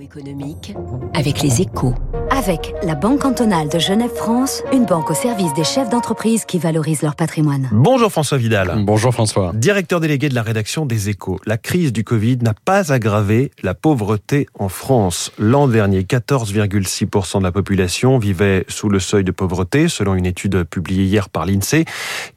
Économique avec les échos. Avec la Banque cantonale de Genève-France, une banque au service des chefs d'entreprise qui valorisent leur patrimoine. Bonjour François Vidal. Bonjour François. Directeur délégué de la rédaction des échos. La crise du Covid n'a pas aggravé la pauvreté en France. L'an dernier, 14,6% de la population vivait sous le seuil de pauvreté, selon une étude publiée hier par l'INSEE.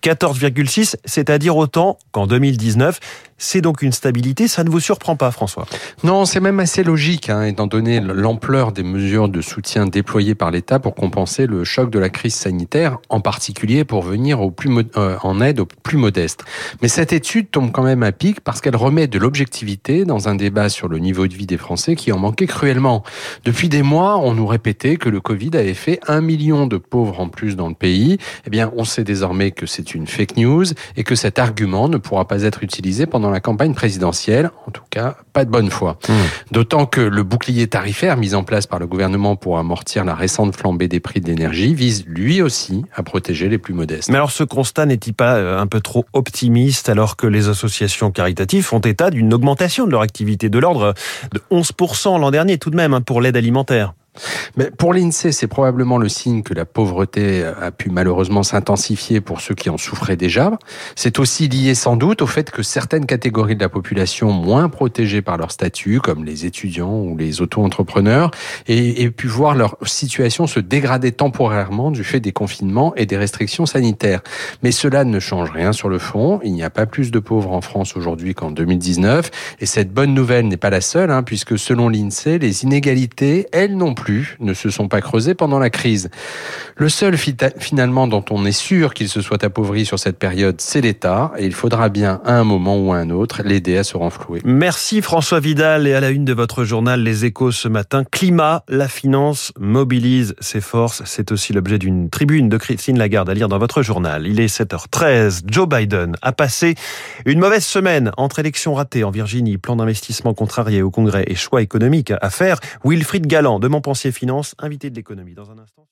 14,6, c'est-à-dire autant qu'en 2019. C'est donc une stabilité, ça ne vous surprend pas François? Non, c'est même assez logique, hein, étant donné l'ampleur des mesures de soutien déployées par l'État pour compenser le choc de la crise sanitaire, en particulier pour venir euh, en aide aux plus modestes. Mais cette étude tombe quand même à pic parce qu'elle remet de l'objectivité dans un débat sur le niveau de vie des Français qui en manquait cruellement. Depuis des mois, on nous répétait que le Covid avait fait un million de pauvres en plus dans le pays. Eh bien, on sait désormais que c'est une fake news et que cet argument ne pourra pas être utilisé pendant la campagne présidentielle, en tout cas pas de bonne foi. Mmh. D'autant que le bouclier tarifaire mis en place par le gouvernement pour amortir la récente flambée des prix de l'énergie vise lui aussi à protéger les plus modestes. Mais alors ce constat n'est-il pas euh, un peu trop optimiste alors que les associations caritatives font état d'une augmentation de leur activité de l'ordre de 11% l'an dernier tout de même hein, pour l'aide alimentaire? Mais pour l'INSEE, c'est probablement le signe que la pauvreté a pu malheureusement s'intensifier pour ceux qui en souffraient déjà. C'est aussi lié sans doute au fait que certaines catégories de la population moins protégées par leur statut, comme les étudiants ou les auto-entrepreneurs, aient, pu voir leur situation se dégrader temporairement du fait des confinements et des restrictions sanitaires. Mais cela ne change rien sur le fond. Il n'y a pas plus de pauvres en France aujourd'hui qu'en 2019. Et cette bonne nouvelle n'est pas la seule, hein, puisque selon l'INSEE, les inégalités, elles non plus plus ne se sont pas creusés pendant la crise. Le seul finalement dont on est sûr qu'il se soit appauvri sur cette période, c'est l'État, et il faudra bien à un moment ou à un autre l'aider à se renflouer. Merci François Vidal, et à la une de votre journal Les Échos ce matin, climat, la finance mobilise ses forces. C'est aussi l'objet d'une tribune de Christine Lagarde à lire dans votre journal. Il est 7h13, Joe Biden a passé une mauvaise semaine entre élections ratées en Virginie, plan d'investissement contrarié au Congrès et choix économiques à faire. Wilfried Galland de mon Pensier Finance, invité de l'économie dans un instant.